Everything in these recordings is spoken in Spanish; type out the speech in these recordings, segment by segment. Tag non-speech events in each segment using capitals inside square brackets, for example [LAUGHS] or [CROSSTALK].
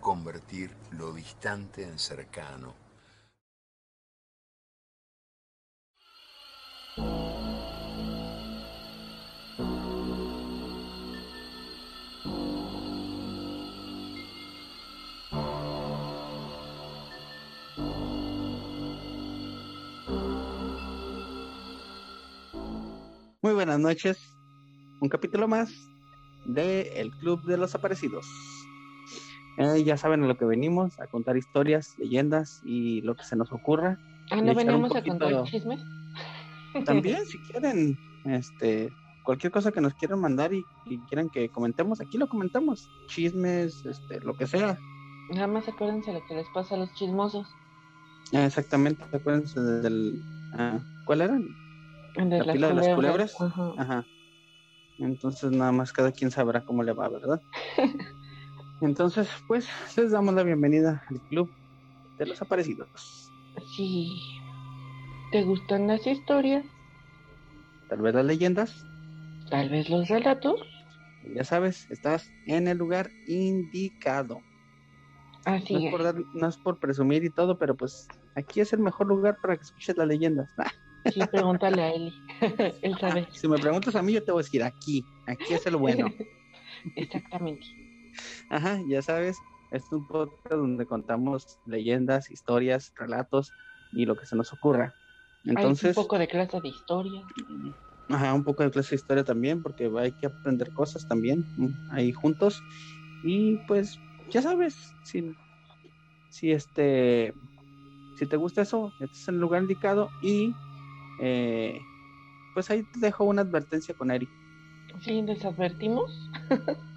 convertir lo distante en cercano. Muy buenas noches. Un capítulo más de El Club de los Aparecidos. Eh, ya saben a lo que venimos, a contar historias, leyendas y lo que se nos ocurra. Ah, ¿no venimos a contar chismes? [LAUGHS] También, si quieren, este, cualquier cosa que nos quieran mandar y, quieran que comentemos, aquí lo comentamos. Chismes, este, lo que sea. Nada más acuérdense lo que les pasa a los chismosos. Ah, exactamente, acuérdense del... Ah, ¿Cuál era? De la pila de las culebras. Ajá. Entonces nada más cada quien sabrá cómo le va, ¿verdad? [LAUGHS] Entonces, pues les damos la bienvenida al club de los aparecidos. Sí. ¿Te gustan las historias? Tal vez las leyendas. Tal vez los relatos. Ya sabes, estás en el lugar indicado. Así no es. Por no es por presumir y todo, pero pues aquí es el mejor lugar para que escuches las leyendas. [LAUGHS] Sí, pregúntale a Eli. [LAUGHS] Él sabe. Si me preguntas a mí, yo te voy a decir aquí. Aquí es el bueno. [LAUGHS] Exactamente. Ajá, ya sabes. Es un podcast donde contamos leyendas, historias, relatos y lo que se nos ocurra. Entonces. un poco de clase de historia. Ajá, un poco de clase de historia también, porque hay que aprender cosas también mm, ahí juntos. Y pues, ya sabes, si, si este. Si te gusta eso, este es el lugar indicado y eh, pues ahí te dejo una advertencia con Eric. Sí, les advertimos [LAUGHS]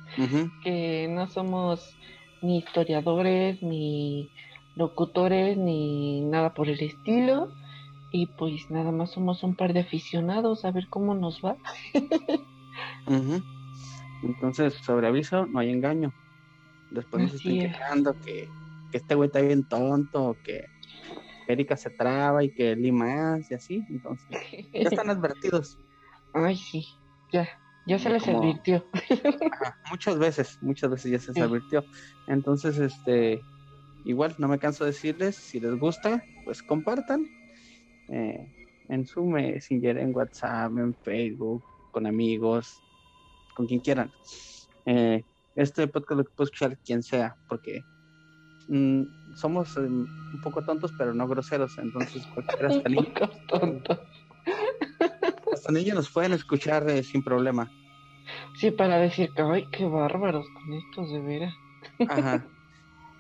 que no somos ni historiadores, ni locutores, ni nada por el estilo. Y pues nada más somos un par de aficionados a ver cómo nos va. [LAUGHS] Entonces, sobre aviso, no hay engaño. Después nos están quejando que, que este güey está bien tonto, que Erika se traba y que Lima y así, entonces ya [LAUGHS] están advertidos. Ay, sí, ya, ya se les advirtió. muchas veces, muchas veces ya se les advirtió. Entonces, este, igual no me canso de decirles, si les gusta, pues compartan eh, en su Messenger, en WhatsApp, en Facebook, con amigos, con quien quieran. Eh, este podcast lo puede escuchar quien sea, porque mm, somos eh, un poco tontos, pero no groseros, entonces cualquiera [LAUGHS] hasta hasta niños nos pueden escuchar eh, sin problema. Sí, para decir que, ay, qué bárbaros con estos, de veras. Ajá. [LAUGHS]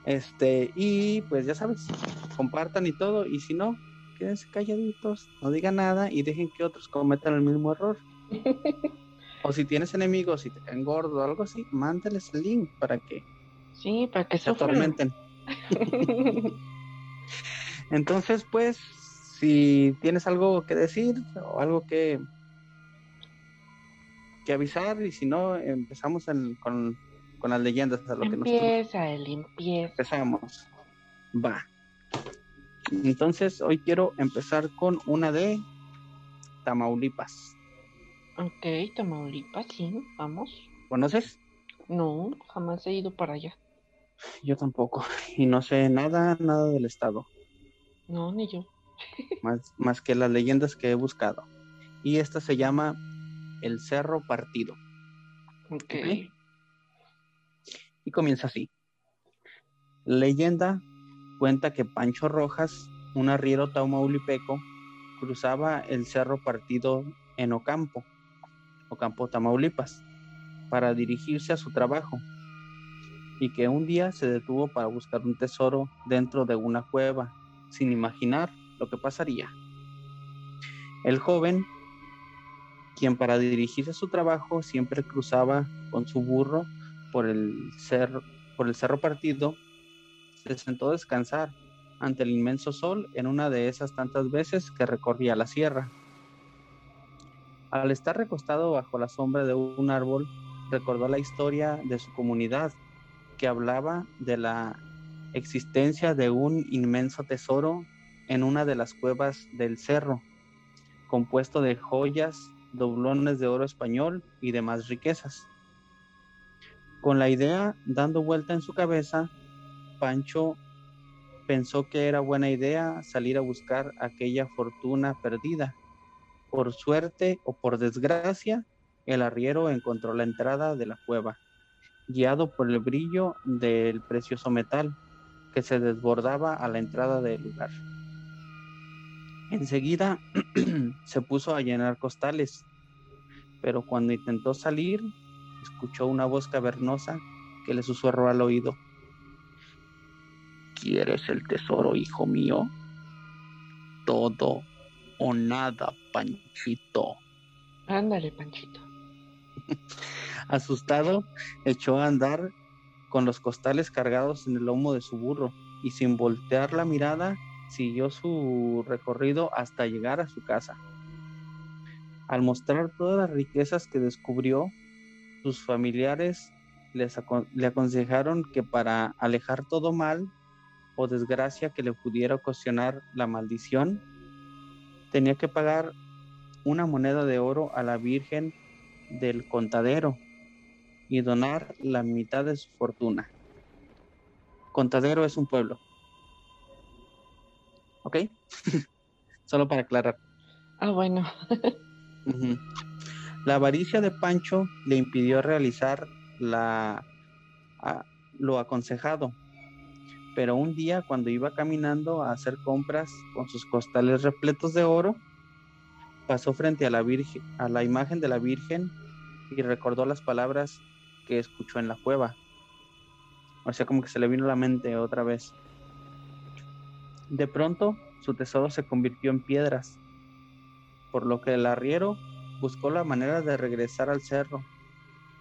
Este, y pues ya sabes, compartan y todo, y si no, quédense calladitos, no digan nada y dejen que otros cometan el mismo error. [LAUGHS] o si tienes enemigos y te caen gordo o algo así, mándales el link para que sí, para que se atormenten. [LAUGHS] Entonces, pues, si tienes algo que decir o algo que, que avisar, y si no, empezamos con, las leyendas. A lo empieza, que el empieza. Empezamos. Va. Entonces, hoy quiero empezar con una de Tamaulipas. Ok, Tamaulipas, sí, vamos. ¿Conoces? No, jamás he ido para allá. Yo tampoco. Y no sé nada, nada del estado. No, ni yo. Más, más que las leyendas que he buscado. Y esta se llama El Cerro Partido. Ok. Y comienza así. Leyenda cuenta que Pancho Rojas, un arriero taumaulipeco, cruzaba el Cerro Partido en Ocampo, Ocampo, Tamaulipas, para dirigirse a su trabajo y que un día se detuvo para buscar un tesoro dentro de una cueva, sin imaginar lo que pasaría. El joven, quien para dirigirse a su trabajo siempre cruzaba con su burro por el cerro, por el cerro partido, se sentó a descansar ante el inmenso sol en una de esas tantas veces que recorría la sierra. Al estar recostado bajo la sombra de un árbol, recordó la historia de su comunidad, que hablaba de la existencia de un inmenso tesoro en una de las cuevas del cerro, compuesto de joyas, doblones de oro español y demás riquezas. Con la idea dando vuelta en su cabeza, Pancho pensó que era buena idea salir a buscar aquella fortuna perdida. Por suerte o por desgracia, el arriero encontró la entrada de la cueva, guiado por el brillo del precioso metal que se desbordaba a la entrada del lugar. Enseguida [CLEARS THROAT] se puso a llenar costales, pero cuando intentó salir, escuchó una voz cavernosa que le susurró al oído. ¿Quieres el tesoro, hijo mío? Todo o nada, Panchito. Ándale, Panchito. [LAUGHS] Asustado, echó a andar con los costales cargados en el lomo de su burro y sin voltear la mirada siguió su recorrido hasta llegar a su casa. Al mostrar todas las riquezas que descubrió, sus familiares le aconsejaron que para alejar todo mal o desgracia que le pudiera ocasionar la maldición, tenía que pagar una moneda de oro a la Virgen del Contadero y donar la mitad de su fortuna. Contadero es un pueblo. ¿Ok? [LAUGHS] Solo para aclarar. Ah, bueno. [LAUGHS] La avaricia de Pancho le impidió realizar la, lo aconsejado, pero un día cuando iba caminando a hacer compras con sus costales repletos de oro, pasó frente a la, virgen, a la imagen de la Virgen y recordó las palabras que escuchó en la cueva. O sea, como que se le vino a la mente otra vez. De pronto, su tesoro se convirtió en piedras, por lo que el arriero buscó la manera de regresar al cerro,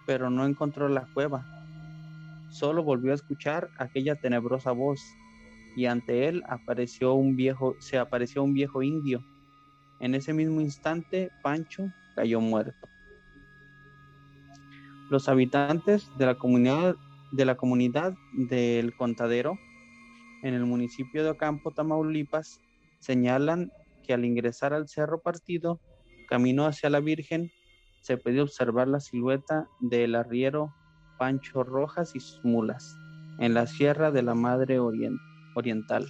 pero no encontró la cueva. Solo volvió a escuchar aquella tenebrosa voz, y ante él apareció un viejo, se apareció un viejo indio. En ese mismo instante, Pancho cayó muerto. Los habitantes de la comunidad, de la comunidad del Contadero en el municipio de Ocampo, Tamaulipas, señalan que al ingresar al cerro partido, camino hacia la Virgen, se puede observar la silueta del arriero Pancho Rojas y sus mulas en la Sierra de la Madre Oriental.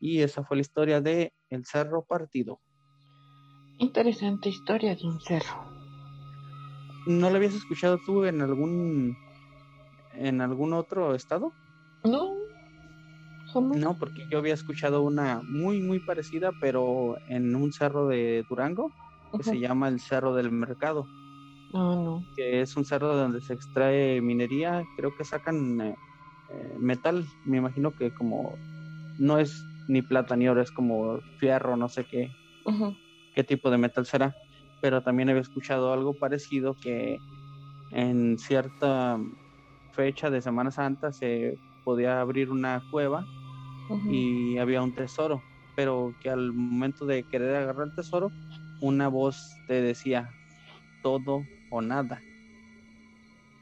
Y esa fue la historia de El Cerro Partido. Interesante historia de un cerro. ¿No lo habías escuchado tú en algún en algún otro estado? No. No, porque yo había escuchado una muy muy parecida, pero en un cerro de Durango que se llama el Cerro del Mercado. Ah, no. Que es un cerro donde se extrae minería, creo que sacan eh, eh, metal, me imagino que como no es ni plata ni oro, es como fierro, no sé qué, qué tipo de metal será pero también había escuchado algo parecido que en cierta fecha de Semana Santa se podía abrir una cueva y había un tesoro, pero que al momento de querer agarrar el tesoro, una voz te decía todo o nada.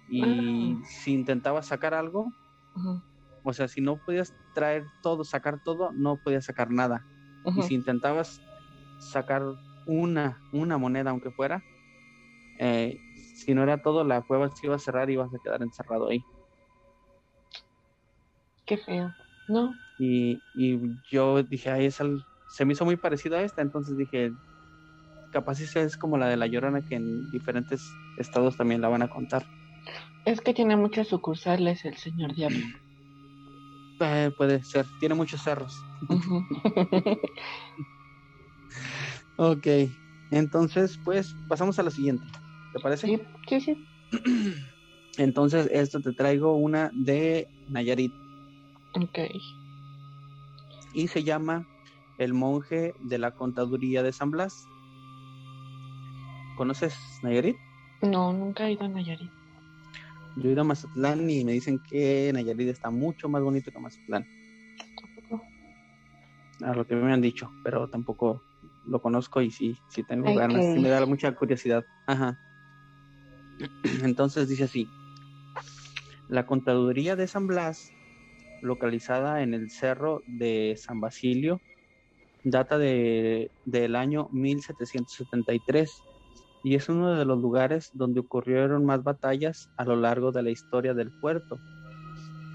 Y ah. si intentabas sacar algo, o sea, si no podías traer todo, sacar todo, no podías sacar nada. Y si intentabas sacar una, una moneda, aunque fuera, eh, si no era todo, la cueva se iba a cerrar y ibas a quedar encerrado ahí. Qué feo, ¿no? Y, yo dije, ay, es se me hizo muy parecido a esta, entonces dije, capaz es como la de la Llorona que en diferentes estados también la van a contar. Es que tiene muchas sucursales el señor Diablo. [CLEARS THROAT] Eh, puede ser, tiene muchos cerros. [LAUGHS] Ok, entonces pues pasamos a la siguiente, ¿te parece? Sí, sí, [CLEARS THROAT] Entonces, esto te traigo una de Nayarit. Ok. Y se llama El monje de la contaduría de San Blas. ¿Conoces Nayarit? No, nunca he ido a Nayarit. Yo he ido a Mazatlán y me dicen que Nayarit está mucho más bonito que Mazatlán. A lo que me han dicho, pero tampoco lo conozco y sí, sí tengo ganas, me da mucha curiosidad. Ajá. [CLEARS THROAT] Entonces dice así, la contaduría de San Blas, localizada en el cerro de San Basilio, data de, del año 1773 y es uno de los lugares donde ocurrieron más batallas a lo largo de la historia del puerto.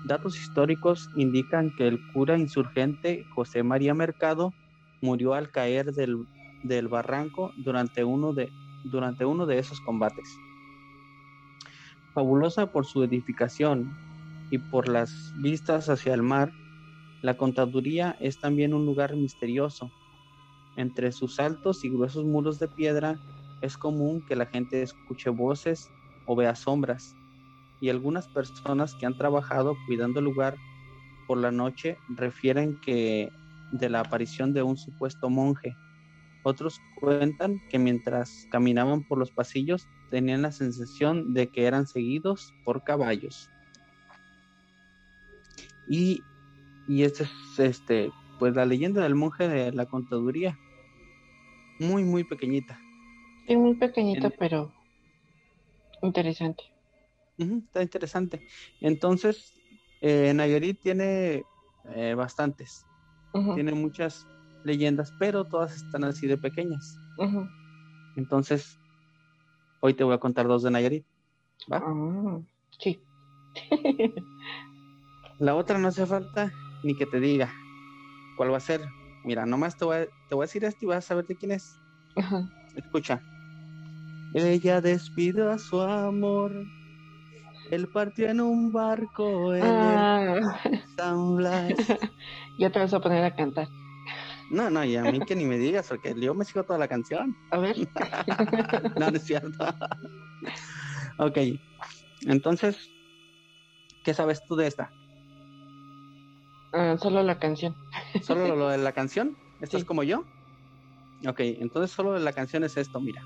Datos históricos indican que el cura insurgente José María Mercado murió al caer del, del barranco durante uno, de, durante uno de esos combates. Fabulosa por su edificación y por las vistas hacia el mar, la contaduría es también un lugar misterioso. Entre sus altos y gruesos muros de piedra es común que la gente escuche voces o vea sombras, y algunas personas que han trabajado cuidando el lugar por la noche refieren que de la aparición de un supuesto monje. Otros cuentan que mientras caminaban por los pasillos tenían la sensación de que eran seguidos por caballos. Y, y este es este, pues la leyenda del monje de la contaduría. Muy, muy pequeñita. Sí, muy pequeñita, pero interesante. está interesante. Entonces, eh, Nayarit tiene eh, bastantes. Tiene muchas leyendas, pero todas están así de pequeñas. Entonces, hoy te voy a contar dos de Nayarit. ¿Va? Ah, sí. [LAUGHS] La otra no hace falta ni que te diga cuál va a ser. Mira, nomás te voy a, te voy a decir esto y vas a saber de quién es. Escucha. Ella despidió a su amor. Él partió en un barco en ah. San Blas. [LAUGHS] ya te vas a poner a cantar. No, no, y a mí que ni me digas, porque yo me sigo toda la canción. A ver. [LAUGHS] no, no es cierto. [LAUGHS] ok. Entonces, ¿qué sabes tú de esta? Ah, solo la canción. [LAUGHS] ¿Solo lo de la canción? ¿Esto es como yo? Ok, entonces solo de la canción es esto, mira.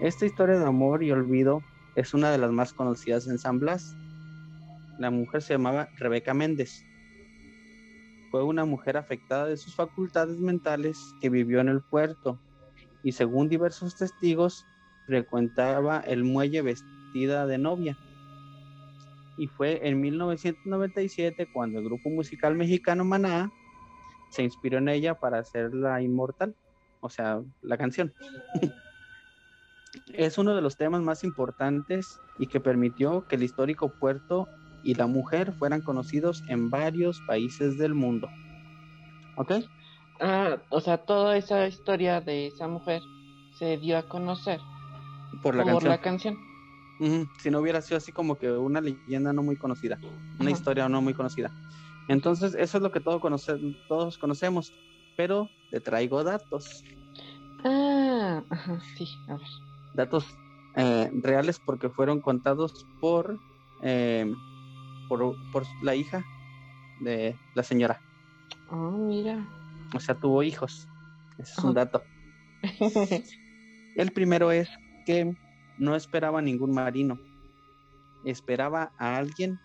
Esta historia de amor y olvido es una de las más conocidas en San Blas. La mujer se llamaba Rebeca Méndez. Fue una mujer afectada de sus facultades mentales que vivió en el puerto y según diversos testigos frecuentaba el muelle vestida de novia y fue en 1997 cuando el grupo musical mexicano Maná se inspiró en ella para hacerla inmortal, o sea, la canción. [LAUGHS] es uno de los temas más importantes y que permitió que el histórico puerto y la mujer fueran conocidos en varios países del mundo. ¿Ok? Ah, o sea, toda esa historia de esa mujer se dio a conocer por la La canción. Si no hubiera sido así como que una leyenda no muy conocida, una historia no muy conocida. Entonces, eso es lo que todos, todos conocemos, pero te traigo datos. Ah, sí, a ver. Datos eh, reales porque fueron contados por, eh, por, por la hija de la señora. Oh, mira. O sea, tuvo hijos. Ese es un dato. [LAUGHS] El primero es que no esperaba ningún marino, esperaba a alguien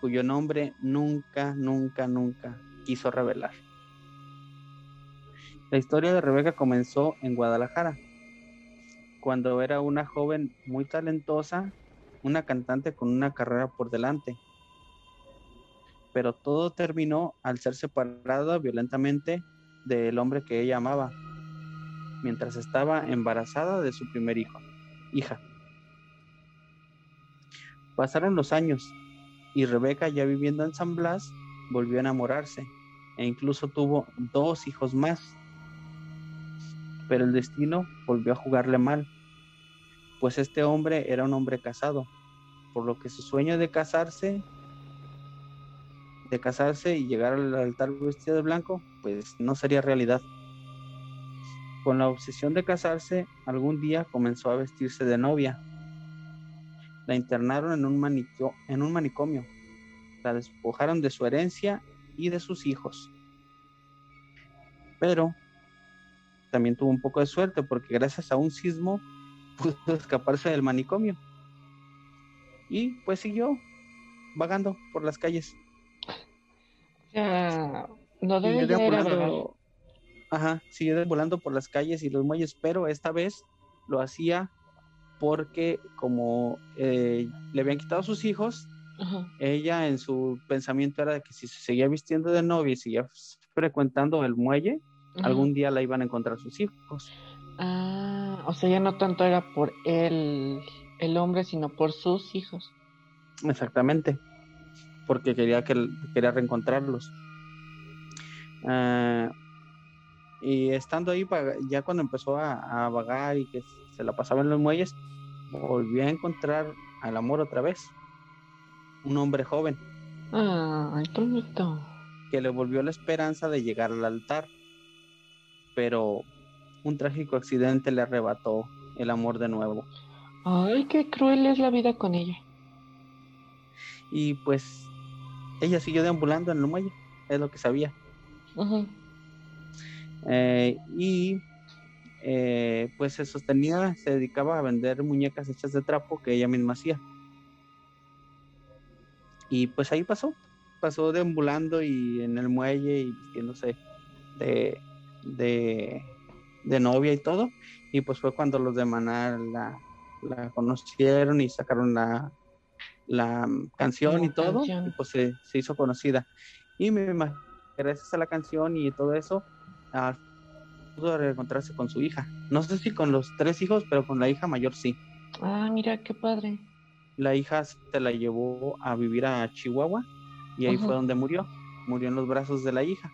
cuyo nombre nunca, nunca, nunca quiso revelar. La historia de Rebeca comenzó en Guadalajara, cuando era una joven muy talentosa, una cantante con una carrera por delante. Pero todo terminó al ser separada violentamente del hombre que ella amaba, mientras estaba embarazada de su primer hijo, hija. Pasaron los años y Rebeca, ya viviendo en San Blas, volvió a enamorarse e incluso tuvo dos hijos más. Pero el destino volvió a jugarle mal, pues este hombre era un hombre casado, por lo que su sueño de casarse, de casarse y llegar al altar vestido de blanco, pues no sería realidad. Con la obsesión de casarse, algún día comenzó a vestirse de novia la internaron en un, en un manicomio, la despojaron de su herencia y de sus hijos. Pero también tuvo un poco de suerte porque gracias a un sismo [LAUGHS] pudo escaparse del manicomio. y pues siguió vagando por las calles. No debe de Ajá, siguió volando por las calles y los muelles, pero esta vez lo hacía porque como eh, le habían quitado sus hijos, ella en su pensamiento era de que si se seguía vistiendo de novia y seguía frecuentando el muelle, algún día la iban a encontrar sus hijos. Ah, o sea, ya no tanto era por él, el hombre, sino por sus hijos. Exactamente, porque quería que quería reencontrarlos. Ah, y estando ahí, ya cuando empezó a, vagar y que se la pasaba en los muelles, volvió a encontrar al amor otra vez. Un hombre joven. Ay, bonito. Que le volvió la esperanza de llegar al altar. Pero un trágico accidente le arrebató el amor de nuevo. Ay, qué cruel es la vida con ella. Y pues ella siguió deambulando en el muelle, es lo que sabía. Eh, y eh, pues se sostenía, se dedicaba a vender muñecas hechas de trapo que ella misma hacía. Y pues ahí pasó, pasó deambulando y en el muelle y vistiéndose de, de, de novia y todo. Y pues fue cuando los de Maná la, la conocieron y sacaron la, la canción y todo, y pues se, hizo conocida. Y me imagino, gracias a la canción y todo eso, pudo reencontrarse con su hija. No sé si con los tres hijos, pero con la hija mayor sí. Ah, mira, qué padre. La hija se la llevó a vivir a Chihuahua y ahí fue donde murió. Murió en los brazos de la hija.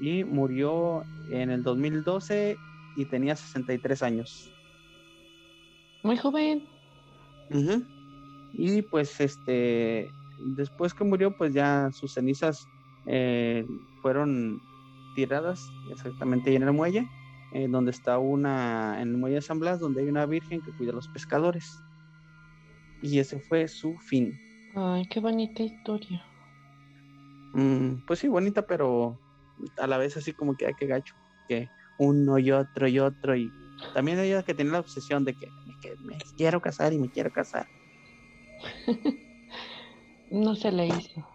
Y murió en el 2012 y tenía 63 años. Muy joven. Y pues este, después que murió, pues ya sus cenizas eh, fueron tiradas exactamente ahí en el muelle, eh, donde está una, en el muelle de San Blas, donde hay una virgen que cuida a los pescadores. Y ese fue su fin. Ay, qué bonita historia. Mm, pues sí, bonita, pero a la vez así como que, hay que gacho, que uno y otro y otro y también ella que tenía la obsesión de que, me quiero casar y me quiero casar. [LAUGHS] no se le hizo.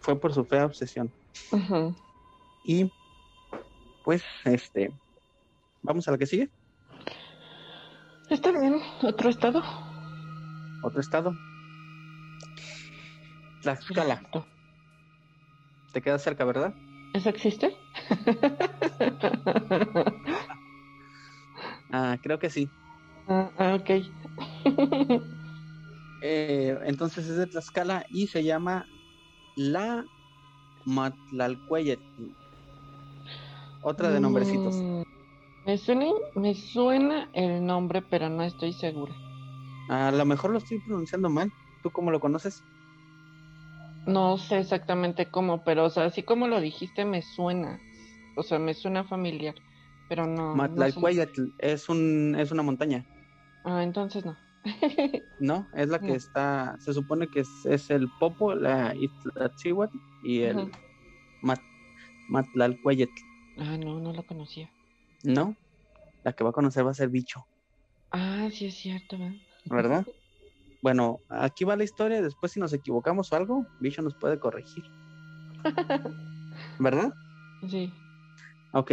Fue por su fea obsesión. Y pues, este, vamos a la que sigue. Está bien, otro estado. Otro estado. Tlaxcala. Te queda cerca, ¿verdad? ¿Eso existe? [LAUGHS] Ah, creo que sí. Ah, ah ok. [LAUGHS] Eh, entonces es de Tlaxcala y se llama La Matlalcueyet. Otra de nombrecitos. Mm, me, suena, me suena el nombre, pero no estoy segura. A lo mejor lo estoy pronunciando mal. ¿Tú cómo lo conoces? No sé exactamente cómo, pero o sea, así como lo dijiste, me suena. O sea, me suena familiar. Pero no. Matlalcueyatl es, un, es una montaña. Ah, entonces no. [LAUGHS] no, es la que está. Se supone que es, el Popo, la Iztaccíhuatl y el Mat, Matlalcueyatl. Ah, no, no lo conocía. No, la que va a conocer va a ser Bicho. Ah, sí es cierto, ¿verdad? bueno, aquí va la historia. Después, si nos equivocamos o algo, Bicho nos puede corregir. [LAUGHS] ¿Verdad? Sí. Ok.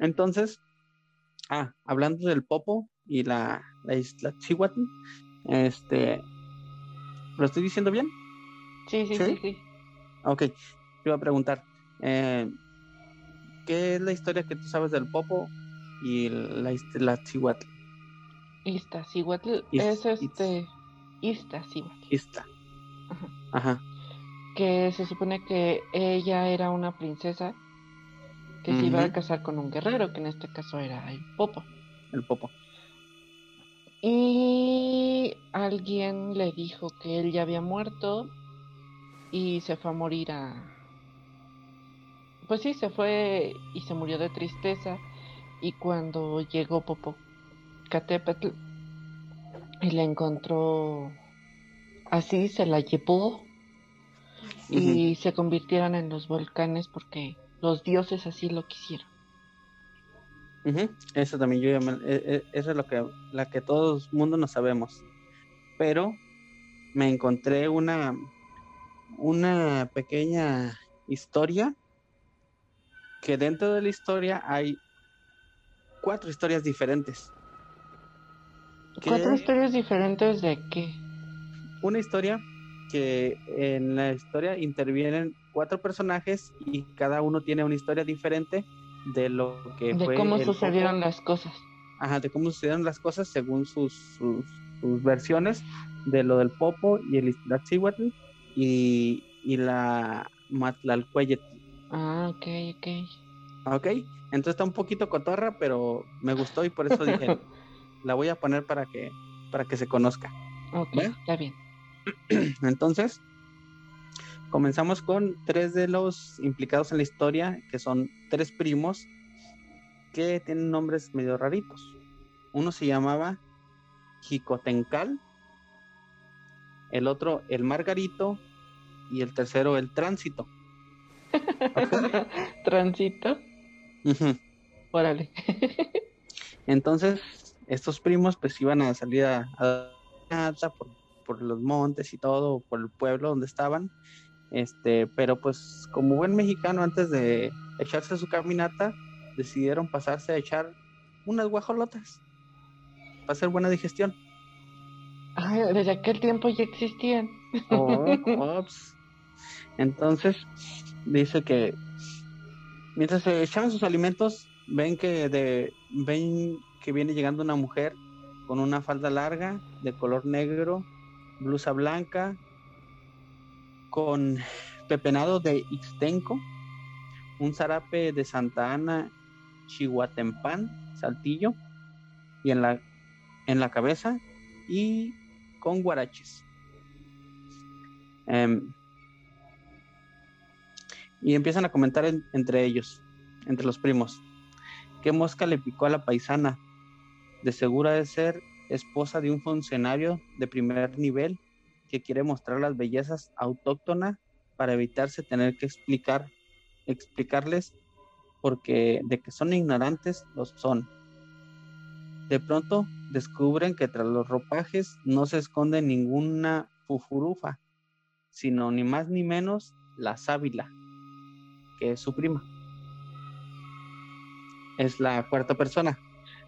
Entonces, ah, hablando del Popo y la, la isla Chihuahua, este, ¿lo estoy diciendo bien? Sí, sí, sí, sí. Ok, te iba a preguntar, eh, ¿qué es la historia que tú sabes del Popo y la isla Chihuahua? Ista, es este, Ista, Ista. Ajá. Que se supone que ella era una princesa que se iba a casar con un guerrero, que en este caso era el Popo. El Popo. Y alguien le dijo que él ya había muerto y se fue a morir a... Pues sí, se fue y se murió de tristeza. Y cuando llegó Popo Catepetl y la encontró así, se la llevó y se convirtieron en los volcanes porque los dioses así lo quisieron. Eso también yo e, e, eso es lo que la que todo el mundo no sabemos. Pero me encontré una una pequeña historia que dentro de la historia hay cuatro historias diferentes. ¿Cuatro historias diferentes de qué? Una historia que en la historia intervienen cuatro personajes y cada uno tiene una historia diferente de lo que de cómo sucedieron las cosas. Ajá, de cómo sucedieron las cosas según sus, sus, versiones de lo del Popo y el Iztaccíhuatl y, y la Matlalcueyetl. Ah, ok, ok. Ok, entonces está un poquito cotorra, pero me gustó y por eso [LAUGHS] dije, la voy a poner para que, para que se conozca. Ok, está bien. [CLEARS THROAT] Entonces, comenzamos con tres de los implicados en la historia, que son tres primos que tienen nombres medio raritos. Uno se llamaba Jicotencal, el otro el Margarito y el tercero el Tránsito. [LAUGHS] ¿Tránsito? Órale. Entonces, estos primos pues iban a salir a, a por por los montes y todo, por el pueblo donde estaban. Este, pero pues como buen mexicano antes de echarse su caminata, decidieron pasarse a echar unas guajolotas para hacer buena digestión. Ay, desde aquel tiempo ya existían. Oh, [LAUGHS] Entonces, dice que mientras se echaban sus alimentos, ven que de ven que viene llegando una mujer con una falda larga de color negro blusa blanca, con pepenado de Ixtenco, un zarape de Santa Ana, Chihuatempán, Saltillo, y en la, en la cabeza, y con guaraches. Em, y empiezan a comentar entre ellos, entre los primos. ¿Qué mosca le picó a la paisana? De segura de ser esposa de un funcionario de primer nivel que quiere mostrar las bellezas autóctonas para evitarse tener que explicar, explicarles porque de que son ignorantes, los son. De pronto descubren que tras los ropajes no se esconde ninguna fufurufa, sino ni más ni menos la sábila, que es su prima. Es la cuarta persona.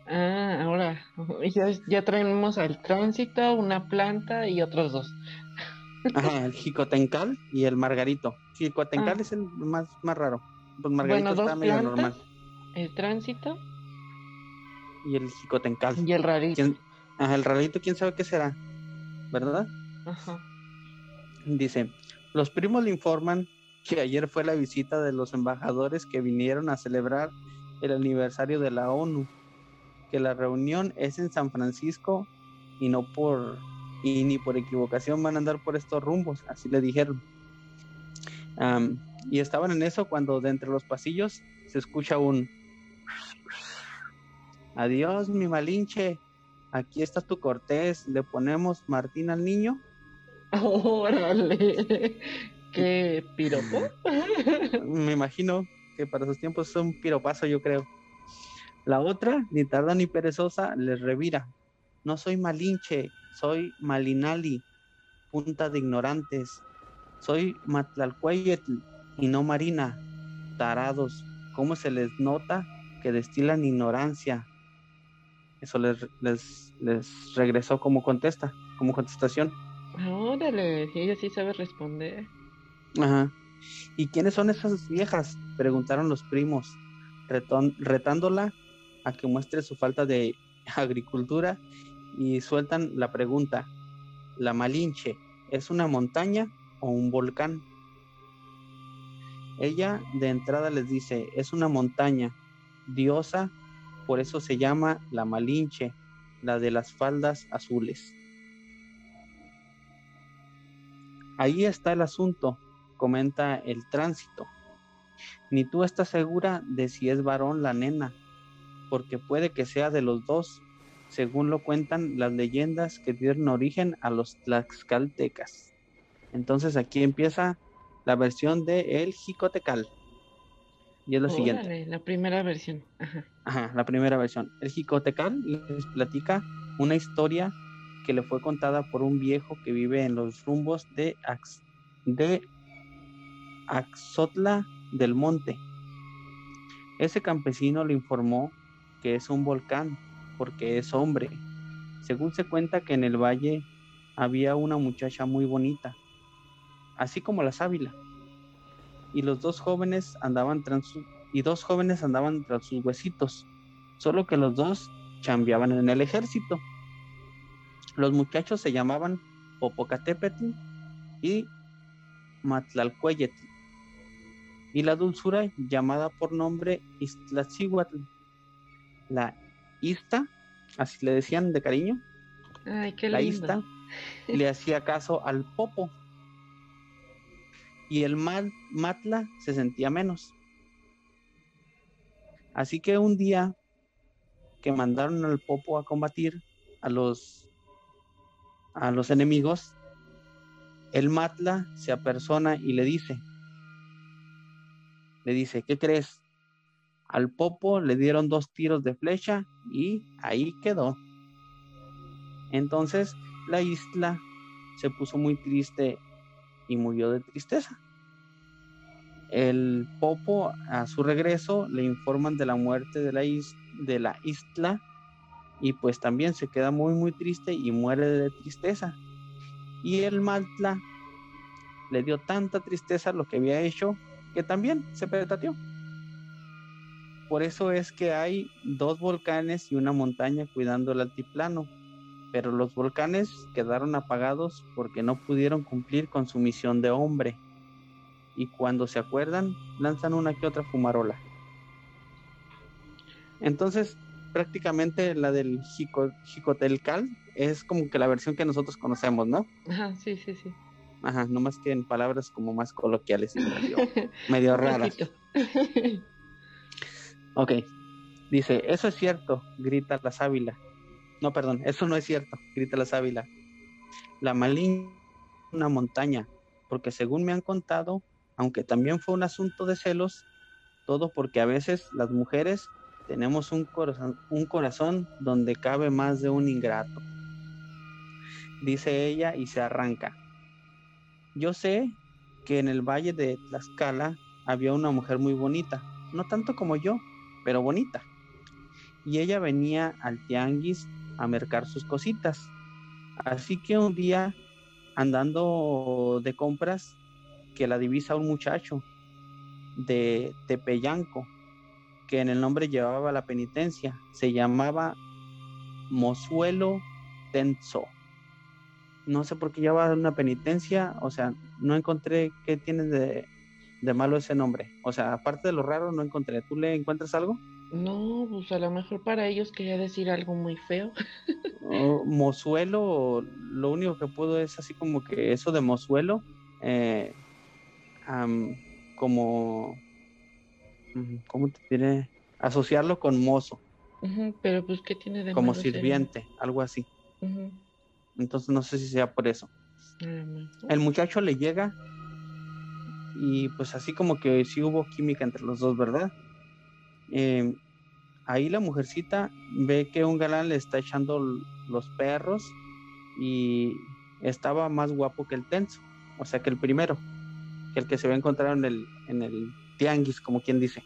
Ah, ahora [LAUGHS] ya, ya traemos al tránsito, una planta y otros dos. Ajá, el jicotencal y el margarito. Jicotencal ah. es el más, más raro. Pues margarito está medio normal. El tránsito. Y el jicotencal. Y el rarito. Ajá, el rarito, quién sabe qué será. ¿Verdad? Ajá. Dice, los primos le informan que ayer fue la visita de los embajadores que vinieron a celebrar el aniversario de la ONU que la reunión es en San Francisco y no por y ni por equivocación van a andar por estos rumbos, así le dijeron. y estaban en eso cuando de entre los pasillos se escucha un adiós mi malinche, aquí está tu cortés, le ponemos Martín al niño. [LAUGHS] Órale, qué piropo. [LAUGHS] Me imagino que para sus tiempos es un piropazo, yo creo. La otra, ni tarda ni perezosa, les revira. No soy malinche, soy malinali, punta de ignorantes. Soy matlalcueyetl y no marina. Tarados, ¿cómo se les nota que destilan ignorancia? Eso les, les, les regresó como contesta, como contestación. Órale, ella sí sabe responder. Ajá. ¿Y quiénes son esas viejas? Preguntaron los primos, retándola a que muestre su falta de [LAUGHS] agricultura y sueltan la pregunta, ¿la Malinche es una montaña o un volcán? Ella de entrada les dice, es una montaña, diosa, por eso se llama la Malinche, la de las faldas azules. Ahí está el asunto, comenta el tránsito. Ni tú estás segura de si es varón la nena, porque puede que sea de los dos, según lo cuentan las leyendas que dieron origen a los tlaxcaltecas. Entonces aquí empieza la versión de El Jicotecal. Y es lo siguiente. La primera versión. Ajá. Ajá, la primera versión. El Jicotecal les platica una historia que le fue contada por un viejo que vive en los rumbos de, Ax de Axotla del Monte. Ese campesino le informó que es un volcán porque es hombre. Según se cuenta que en el valle había una muchacha muy bonita, así como la sábila. Y los dos jóvenes andaban tras y dos jóvenes andaban tras sus huesitos, solo que los dos chambeaban en el ejército. Los muchachos se llamaban Popocatépetl y Matlalcueyetl, y la dulzura llamada por nombre Iztlacihuatl. La Ista, así le decían de cariño, la Ista le [LAUGHS] hacía caso al Popo, y el Matla se sentía menos. Así que un día que mandaron al Popo a combatir a los a los enemigos, el Matla se apersona y le dice, le dice, ¿qué crees? Al Popo le dieron dos tiros de flecha y ahí quedó. Entonces la isla se puso muy triste y murió de tristeza. El Popo, a su regreso, le informan de la muerte de la, de la isla y pues también se queda muy muy triste y muere de tristeza. Y el Matla le dio tanta tristeza lo que había hecho que también se petateó. Por eso es que hay dos volcanes y una montaña cuidando el altiplano, pero los volcanes quedaron apagados porque no pudieron cumplir con su misión de hombre. Y cuando se acuerdan, lanzan una que otra fumarola. Entonces, prácticamente la del Jicotelcal es como que la versión que nosotros conocemos, ¿no? Ajá, sí, sí, sí. Ajá, no más que en palabras como más coloquiales y medio, [LAUGHS] raras. ok, dice, eso es cierto, grita la sábila. No, perdón, eso no es cierto, grita la sábila. La maligna una montaña, porque según me han contado, aunque también fue un asunto de celos, todo porque a veces las mujeres tenemos un corazón, un corazón donde cabe más de un ingrato. Dice ella y se arranca. Yo sé que en el valle de Tlaxcala había una mujer muy bonita, no tanto como yo, pero bonita. Y ella venía al tianguis a mercar sus cositas. Así que un día, andando de compras, que la divisa un muchacho de Tepeyanco, que en el nombre llevaba la penitencia. Se llamaba Mozuelo Tenso. No sé por qué llevaba una penitencia, o sea, no encontré qué tiene de, malo ese nombre. O sea, aparte de lo raro, no encontré. ¿Tú le encuentras algo? No, pues a lo mejor para ellos quería decir algo muy feo. mozuelo, lo único que puedo es así como que eso de mozuelo, eh, como ¿cómo te diré? Asociarlo con mozo. pero pues, ¿qué tiene de Como sirviente, algo así. Entonces no sé si sea por eso. El muchacho le llega y pues así como que sí hubo química entre los dos, ¿verdad? Em, ahí la mujercita ve que un galán le está echando los perros y estaba más guapo que el tenso, o sea que el primero, que el que se había encontrado en el, en el tianguis, como quien dice,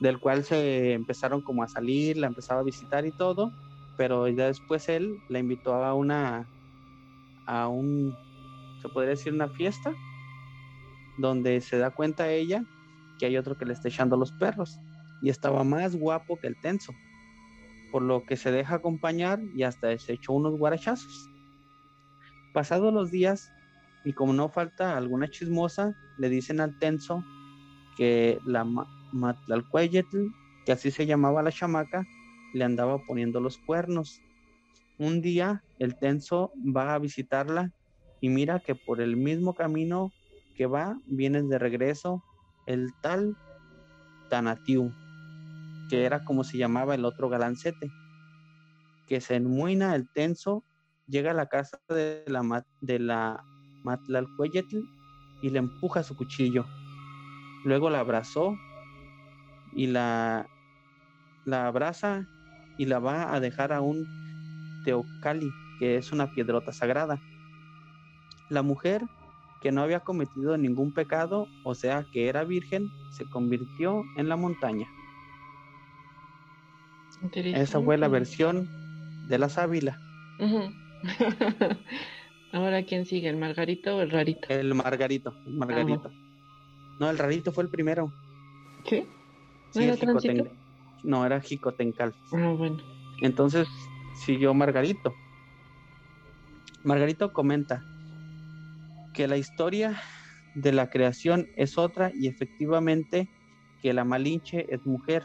del cual se empezaron como a salir, la empezaba a visitar y todo, pero ya después él la invitó a una, a un, se podría decir una fiesta, donde se da cuenta ella que hay otro que le está echando los perros y estaba más guapo que el tenso, por lo que se deja acompañar y hasta se echó unos guarachazos. Pasados los días, y como no falta alguna chismosa, le dicen al tenso que la Matlalcueyetl, que así se llamaba la chamaca, le andaba poniendo los cuernos. Un día el tenso va a visitarla y mira que por el mismo camino que va, viene de regreso el tal Tanatiu, que era como se llamaba el otro galancete, que se enmuina el tenso, llega a la casa de la, de la Matlalcueyetl y le empuja su cuchillo. luego la abrazó y la, la abraza y la va a dejar a un teocali, que es una piedrota sagrada. La mujer que no había cometido ningún pecado, o sea que era virgen, se convirtió en la montaña. Esa fue la versión de la sábila. [LAUGHS] Ahora, ¿quién sigue? ¿El Margarito o el Rarito? El Margarito, el Margarito. No, el Rarito fue el primero. ¿Sí? ¿No era No, era Jicotencal. Ah, bueno. Entonces siguió Margarito. Margarito comenta que la historia de la creación es otra y efectivamente que la Malinche es mujer.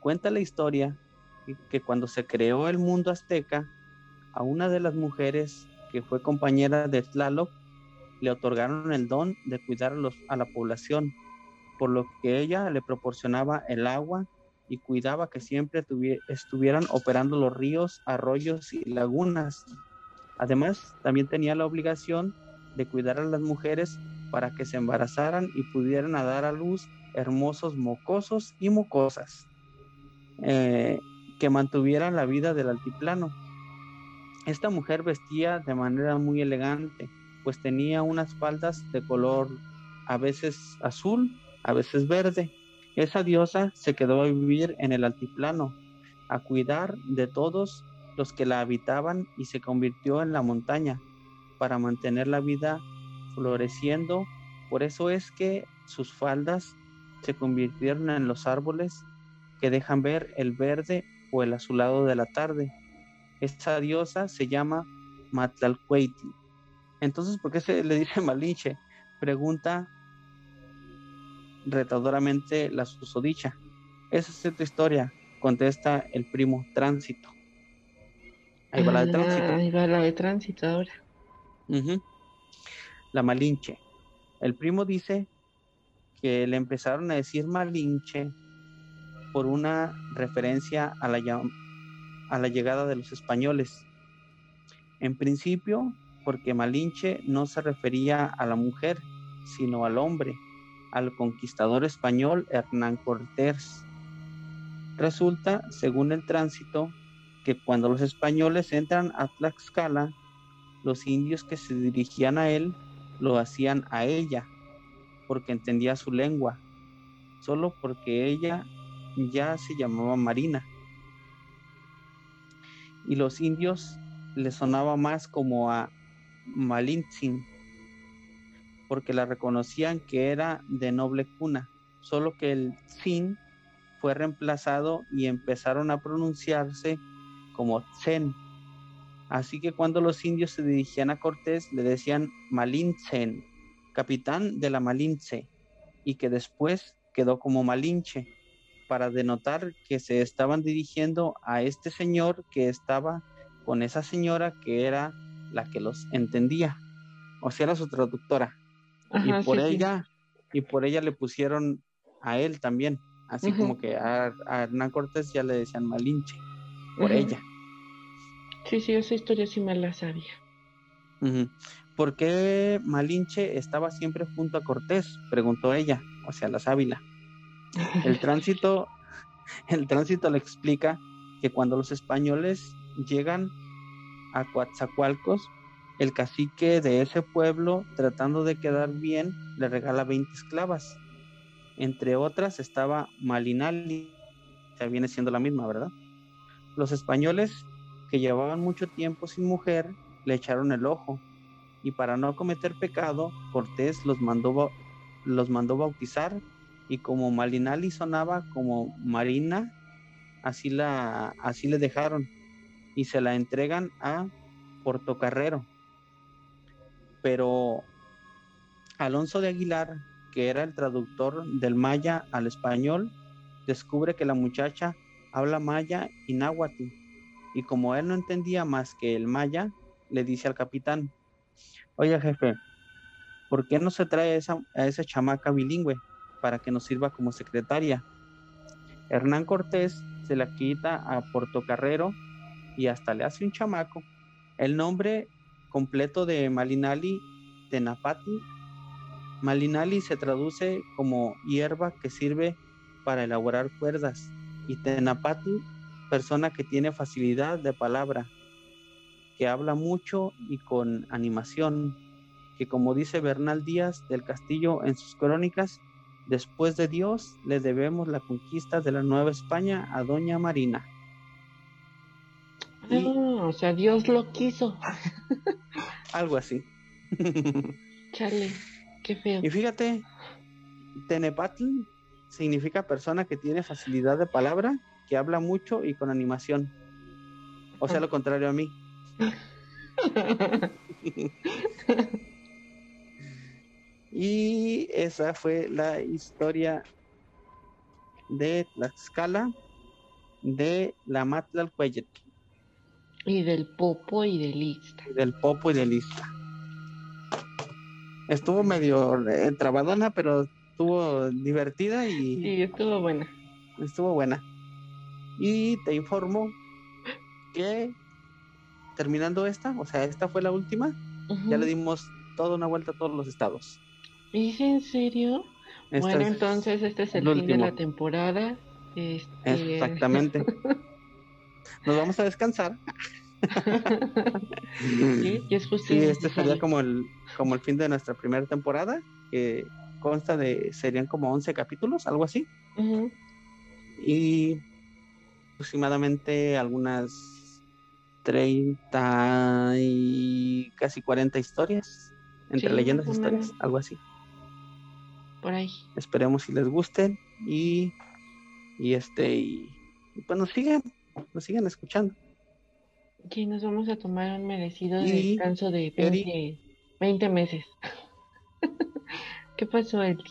Cuenta la historia que cuando se creó el mundo azteca, a una de las mujeres que fue compañera de Tlaloc le otorgaron el don de cuidar a, los, a la población, por lo que ella le proporcionaba el agua y cuidaba que siempre estuvieran operando los ríos, arroyos y lagunas. Además, también tenía la obligación de cuidar a las mujeres para que se embarazaran y pudieran dar a luz hermosos mocosos y mocosas eh, que mantuvieran la vida del altiplano. Esta mujer vestía de manera muy elegante, pues tenía unas faldas de color a veces azul, a veces verde. Esa diosa se quedó a vivir en el altiplano, a cuidar de todos los que la habitaban y se convirtió en la montaña para mantener la vida floreciendo. Por eso es que sus faldas se convirtieron en los árboles que dejan ver el verde o el azulado de la tarde. Esta diosa se llama Matlalcueiti. Entonces, ¿por qué se le dice [LAUGHS] Malinche? Pregunta retadoramente la susodicha. Esa es tu historia, contesta el primo Tránsito. Ahí va la de tránsito. Ahí va la de tránsito ahora. La Malinche. El primo dice que le empezaron a decir Malinche por una referencia a la, a la llegada de los españoles. En principio, porque Malinche no se refería a la mujer, sino al hombre, al conquistador español Hernán Cortés. Resulta, según el tránsito, que cuando los españoles entran a Tlaxcala, los indios que se dirigían a él lo hacían a ella, porque entendía su lengua, solo porque ella ya se llamaba Marina. Y los indios le sonaba más como a Malintzin, porque la reconocían que era de noble cuna, solo que el sin fue reemplazado y empezaron a pronunciarse como Zen. Así que cuando los indios se dirigían a Cortés le decían Malintzen, capitán de la Malinche, y que después quedó como Malinche, para denotar que se estaban dirigiendo a este señor que estaba con esa señora que era la que los entendía, o sea, era su traductora. Y por ella, y por ella le pusieron a él también, así como que a, Hernán Cortés ya le decían Malinche por ella. Sí, sí, esa historia sí me la sabía. ¿Por qué Malinche estaba siempre junto a Cortés? Preguntó ella, o sea, la sábila. El tránsito, [LAUGHS] el tránsito le explica que cuando los españoles llegan a Coatzacoalcos, el cacique de ese pueblo, tratando de quedar bien, le regala 20 esclavas. Entre otras estaba Malinali, que viene siendo la misma, ¿verdad? Los españoles que llevaban mucho tiempo sin mujer le echaron el ojo y para no cometer pecado, Cortés los mandó, los mandó bautizar y como Malinali sonaba como Marina, así, la, así le dejaron y se la entregan a Portocarrero. Pero Alonso de Aguilar, que era el traductor del maya al español, descubre que la muchacha habla maya y náhuatl. Y como él no entendía más que el maya, le dice al capitán, oye jefe, ¿por qué no se trae esa, a esa chamaca bilingüe para que nos sirva como secretaria? Hernán Cortés se la quita a Portocarrero y hasta le hace un chamaco. El nombre completo de Malinali Tenapati Malinali se traduce como hierba que sirve para elaborar cuerdas y Tenapati, persona que tiene facilidad de palabra, que habla mucho y con animación, que como dice Bernal Díaz del Castillo en sus crónicas, después de Dios le debemos la conquista de la Nueva España a Doña Marina. Ah, o sea, Dios lo quiso. [LAUGHS] algo así. Chale, qué feo. Y fíjate, Tenepatl significa persona que tiene facilidad de palabra, que habla mucho y con animación. O sea, lo contrario a mí. [LAUGHS] y esa fue la historia de Tlaxcala de la Matlalcueyet. Y del Popo y de Lista. del Popo y de Lista. Estuvo medio eh, trabadona, pero estuvo divertida y... Sí, estuvo buena. Estuvo buena. Y te informo que terminando esta, o sea, esta fue la última, ya le dimos toda una vuelta a todos los estados. ¿Es en serio? bueno, entonces este es el fin de la temporada. Este... Exactamente. [LAUGHS] Nos vamos a descansar. [LAUGHS] sí, es sí, este sería como el, como el fin de nuestra primera temporada, que consta de, serían como 11 capítulos, algo así. Y aproximadamente algunas 30 y casi 40 historias, entre leyendas y historias, algo así. Por ahí. Esperemos si les gusten y, y este, y, pues nos sigan, nos sigan escuchando. Sí, nos vamos a tomar un merecido descanso de 20, meses. [LAUGHS] ¿Qué pasó, Eli?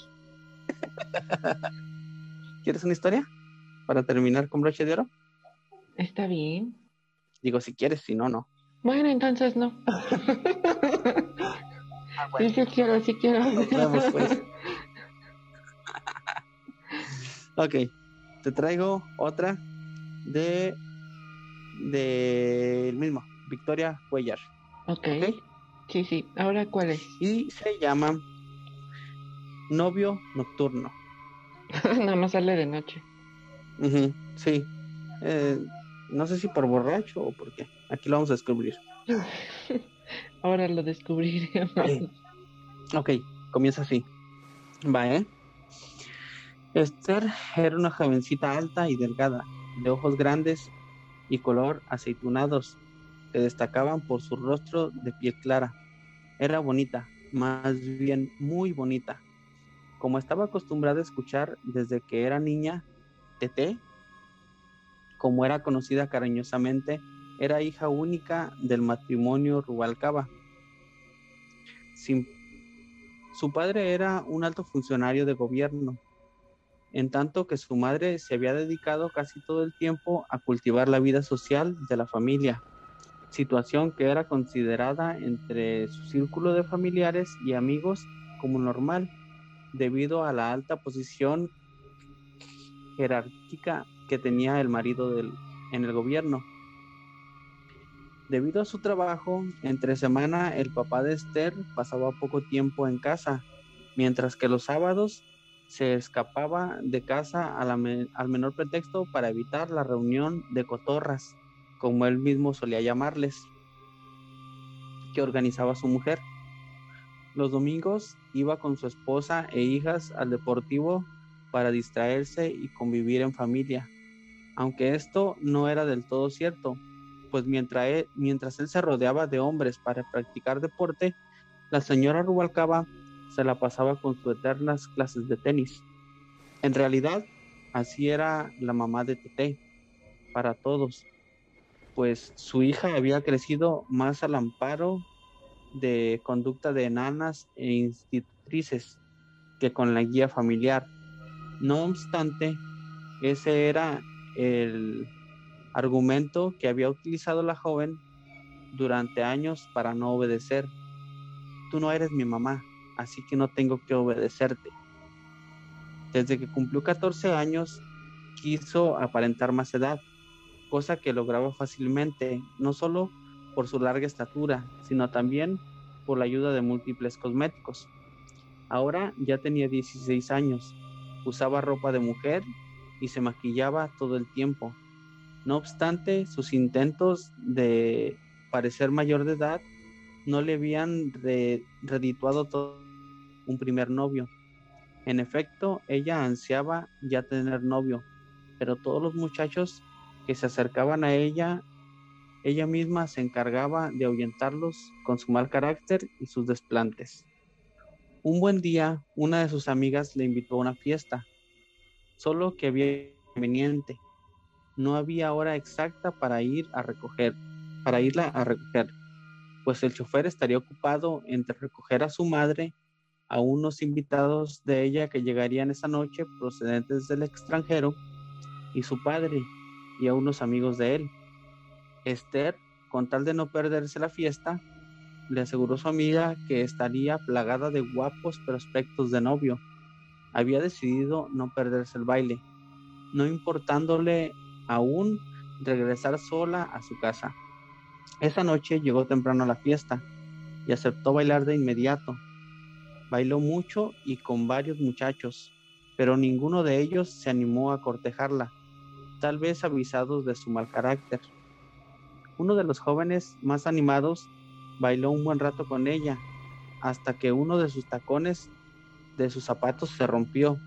[LAUGHS] ¿Quieres una historia? Para terminar con broche de oro. Está bien. Digo, si quieres, si no, no. Bueno, entonces no. [LAUGHS] Ah, sí, sí quiero, sí quiero. Pues. ok, te traigo otra de del mismo, Victoria Cuellar. Okay. ok. Sí, sí. Ahora, ¿cuál es? Y se llama Novio Nocturno. [LAUGHS] Nada más sale de noche. sí. Eh, no sé si por borracho o por qué. Aquí lo vamos a descubrir. [LAUGHS] Ahora lo descubriremos. Ok, comienza así. Va, ¿eh? Esther era una jovencita alta y delgada, de ojos grandes y color aceitunados, que destacaban por su rostro de piel clara. Era bonita, más bien muy bonita. Como estaba acostumbrada a escuchar desde que era niña, Tete como era conocida cariñosamente, era hija única del matrimonio Rubalcaba. su padre era un alto funcionario de gobierno, en tanto que su madre se había dedicado casi todo el tiempo a cultivar la vida social de la familia, situación que era considerada entre su círculo de familiares y amigos como normal, debido a la alta posición jerárquica que tenía el marido del, en el gobierno. Debido a su trabajo, entre semana el papá de Esther pasaba poco tiempo en casa, mientras que los sábados se escapaba de casa al menor pretexto para evitar la reunión de cotorras, como él mismo solía llamarles, que organizaba su mujer. Los domingos iba con su esposa e hijas al deportivo para distraerse y convivir en familia aunque esto no era del todo cierto, pues mientras él, mientras él se rodeaba de hombres para practicar deporte, la señora Rubalcaba se la pasaba con sus eternas clases de tenis. En realidad, así era la mamá de Tete para todos, pues su hija había crecido más al amparo de conducta de enanas e institutrices que con la guía familiar. No obstante, ese era el argumento que había utilizado la joven durante años para no obedecer. Tú no eres mi mamá, así que no tengo que obedecerte. Desde que cumplió 14 años, quiso aparentar más edad, cosa que lograba fácilmente, no solo por su larga estatura, sino también por la ayuda de múltiples cosméticos. Ahora ya tenía 16 años, usaba ropa de mujer y se maquillaba todo el tiempo. No obstante, sus intentos de parecer mayor de edad no le habían redituado todo un primer novio. En efecto, ella ansiaba ya tener novio, pero todos los muchachos que se acercaban a ella, ella misma se encargaba de ahuyentarlos con su mal carácter y sus desplantes. Un buen día, una de sus amigas le invitó a una fiesta, solo que había conveniente. No había hora exacta para ir a recoger, para irla a recoger, pues el chofer estaría ocupado entre recoger a su madre, a unos invitados de ella que llegarían esa noche procedentes del extranjero, y su padre, y a unos amigos de él. Esther, con tal de no perderse la fiesta, le aseguró su amiga que estaría plagada de guapos prospectos de novio. Había decidido no perderse el baile, no importándole aún regresar sola a su casa. Esa noche llegó temprano a la fiesta y aceptó bailar de inmediato. Bailó mucho y con varios muchachos, pero ninguno de ellos se animó a cortejarla, tal vez avisados de su mal carácter. Uno de los jóvenes más animados bailó un buen rato con ella, hasta que uno de sus tacones de sus zapatos se rompió.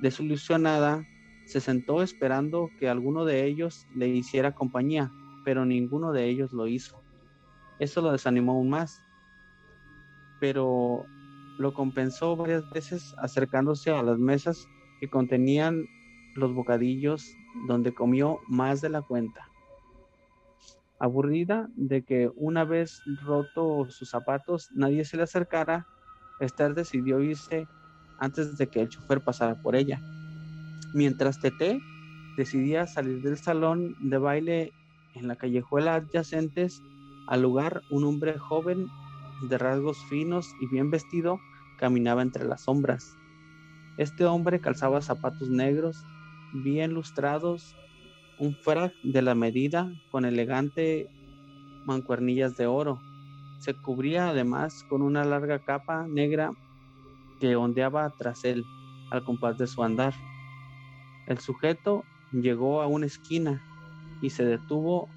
Desilusionada, se sentó esperando que alguno de ellos le hiciera compañía, pero ninguno de ellos lo hizo. Eso lo desanimó aún más, pero lo compensó varias veces acercándose a las mesas que contenían los bocadillos donde comió más de la cuenta. Aburrida de que una vez roto sus zapatos nadie se le acercara, Esther decidió irse antes de que el chofer pasara por ella. Mientras Tete decidía salir del salón de baile en la callejuela adyacentes al lugar, un hombre joven de rasgos finos y bien vestido caminaba entre las sombras. Este hombre calzaba zapatos negros, bien lustrados un frac de la medida con elegante mancuernillas de oro. Se cubría además con una larga capa negra que ondeaba tras él al compás de su andar. El sujeto llegó a una esquina y se detuvo.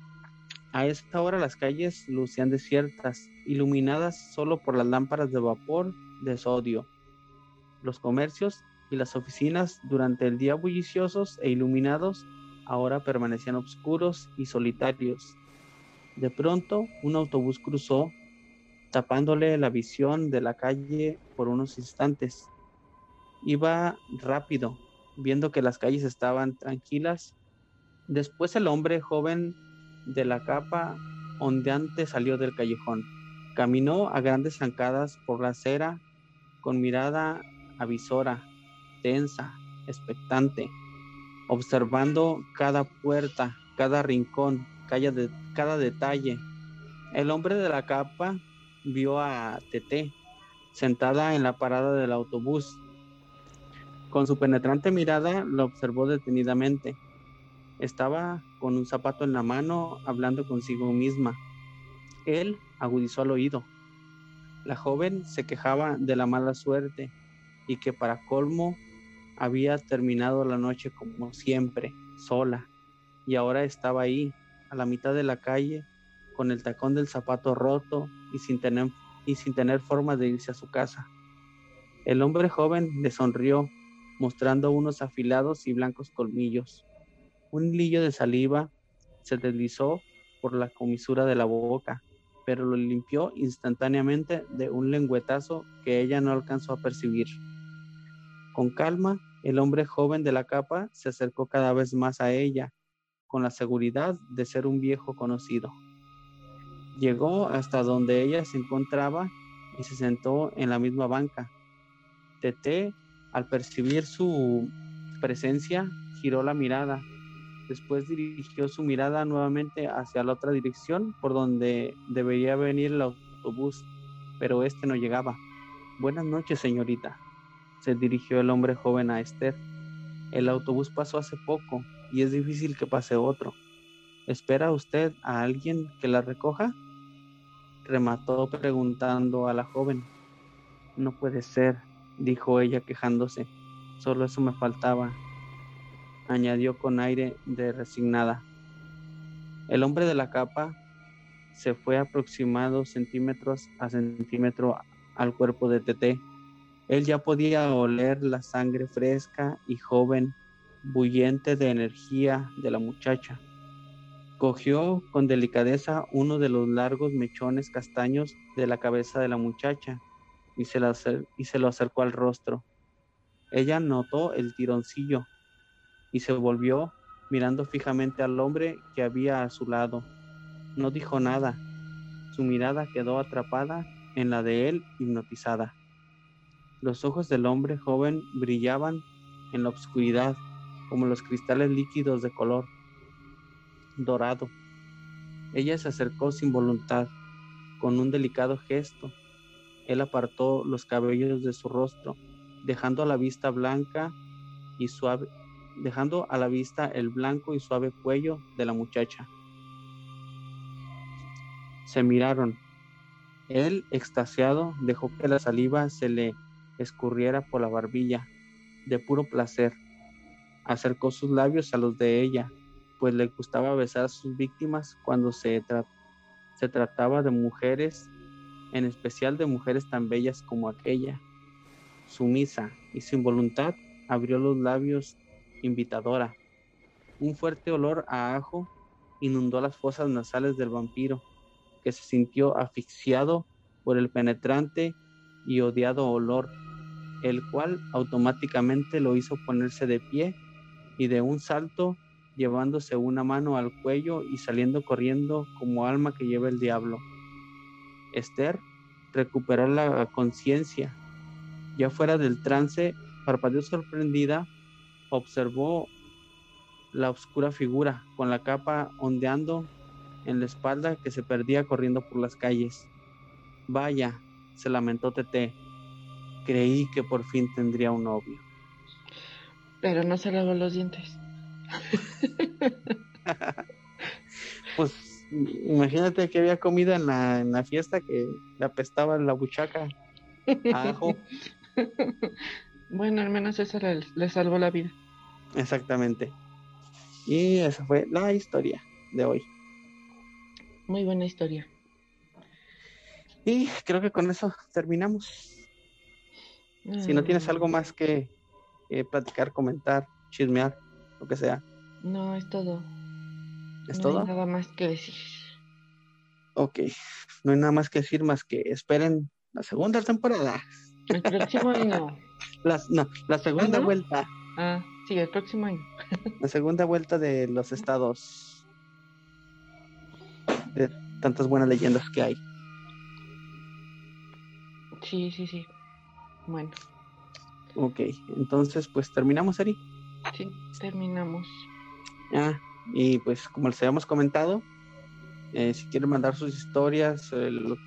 A esta hora las calles lucían desiertas, iluminadas solo por las lámparas de vapor de sodio. Los comercios y las oficinas durante el día bulliciosos e iluminados ahora permanecían oscuros y solitarios. De pronto, un autobús cruzó, tapándole la visión de la calle por unos instantes. Iba rápido, viendo que las calles estaban tranquilas. Después el hombre joven de la capa ondeante salió del callejón. Caminó a grandes zancadas por la acera, con mirada avisora, tensa, expectante observando cada puerta, cada rincón, cada, detalle. El hombre de la capa vio a Tete sentada en la parada del autobús. Con su penetrante mirada lo observó detenidamente. Estaba con un zapato en la mano hablando consigo misma. Él agudizó al oído. La joven se quejaba de la mala suerte y que para colmo había terminado la noche como siempre, sola, y ahora estaba ahí, a la mitad de la calle, con el tacón del zapato roto y sin tener, y sin tener forma de irse a su casa. El hombre joven le sonrió, mostrando unos afilados y blancos colmillos. Un hilillo de saliva se deslizó por la comisura de la boca, pero lo limpió instantáneamente de un lengüetazo que ella no alcanzó a percibir. Con calma, el hombre joven de la capa se acercó cada vez más a ella, con la seguridad de ser un viejo conocido. Llegó hasta donde ella se encontraba y se sentó en la misma banca. Tete, al percibir su presencia, giró la mirada. Después dirigió su mirada nuevamente hacia la otra dirección por donde debería venir el autobús, pero este no llegaba. Buenas noches, señorita, se dirigió el hombre joven a Esther. El autobús pasó hace poco y es difícil que pase otro. ¿Espera usted a alguien que la recoja? Remató preguntando a la joven. No puede ser, dijo ella quejándose. Solo eso me faltaba, añadió con aire de resignada. El hombre de la capa se fue aproximado centímetros a centímetro al cuerpo de Tete. Él ya podía oler la sangre fresca y joven, bullente de energía de la muchacha. Cogió con delicadeza uno de los largos mechones castaños de la cabeza de la muchacha y se, y se lo acercó al rostro. Ella notó el tironcillo y se volvió mirando fijamente al hombre que había a su lado. No dijo nada. Su mirada quedó atrapada en la de él, hipnotizada. Los ojos del hombre joven brillaban en la oscuridad como los cristales líquidos de color dorado. Ella se acercó sin voluntad, con un delicado gesto. Él apartó los cabellos de su rostro dejando la vista blanca y suave, dejando a la vista el blanco y suave cuello de la muchacha. Se miraron. Él, extasiado, dejó que la saliva se le escurriera por la barbilla, de puro placer. Acercó sus labios a los de ella, pues le gustaba besar a sus víctimas cuando se, se trataba de mujeres, en especial de mujeres tan bellas como aquella sumisa y sin voluntad abrió los labios invitadora. Un fuerte olor a ajo inundó las fosas nasales del vampiro, que se sintió asfixiado por el penetrante y odiado olor, el cual automáticamente lo hizo ponerse de pie y de un salto llevándose una mano al cuello y saliendo corriendo como alma que lleva el diablo. Esther recuperó la conciencia ya fuera del trance, parpadeó sorprendida, observó la oscura figura con la capa ondeando en la espalda que se perdía corriendo por las calles. Vaya, se lamentó Tete. Creí que por fin tendría un novio. Pero no se lavó los dientes. [LAUGHS] pues imagínate que había comida en la, en la fiesta que le apestaba la buchaca. [LAUGHS] Ajo. bueno, al menos eso le, salvó la vida. Exactamente. Y esa fue la historia de hoy. Muy buena historia. Y creo que con eso terminamos. Si no tienes algo más que platicar, comentar, chismear, lo que sea. No, es todo. ¿Es no todo? Hay nada más que decir. Ok, no hay nada más que decir más que esperen la segunda temporada. El próximo [LAUGHS] año. no, la segunda vuelta. Ah, sí, el próximo año. [LAUGHS] la segunda vuelta de los estados. De tantas buenas leyendas que hay. Sí, sí, sí. Bueno. Ok, entonces pues terminamos, Eri. Sí, terminamos. Ah, y pues como les habíamos comentado, eh, si quieren mandar sus historias,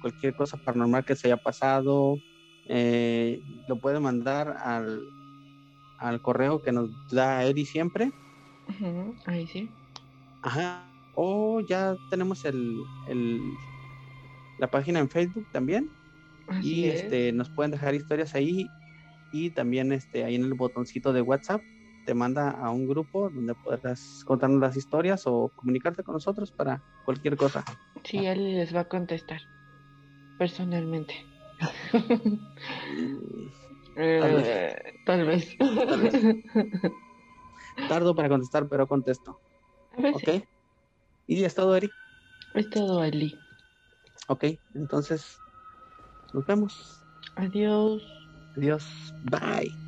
cualquier cosa paranormal que se haya pasado, eh, lo puede mandar al, al correo que nos da Eri siempre. ahí sí. Ajá. O ya tenemos el, el, la página en Facebook también. y este nos pueden dejar historias ahí. Y también este ahí en el botoncito de WhatsApp te manda a un grupo donde podrás contarnos las historias o comunicarte con nosotros para cualquier cosa. Sí, él les va a contestar personalmente. [LAUGHS] [LAUGHS] Eh, [LAUGHS] tal, vez. Tardo para contestar, pero contesto. Ok. ¿Y es todo, Eric? Es todo, Eli. Ok, entonces nos vemos. Adiós. Adiós. Bye.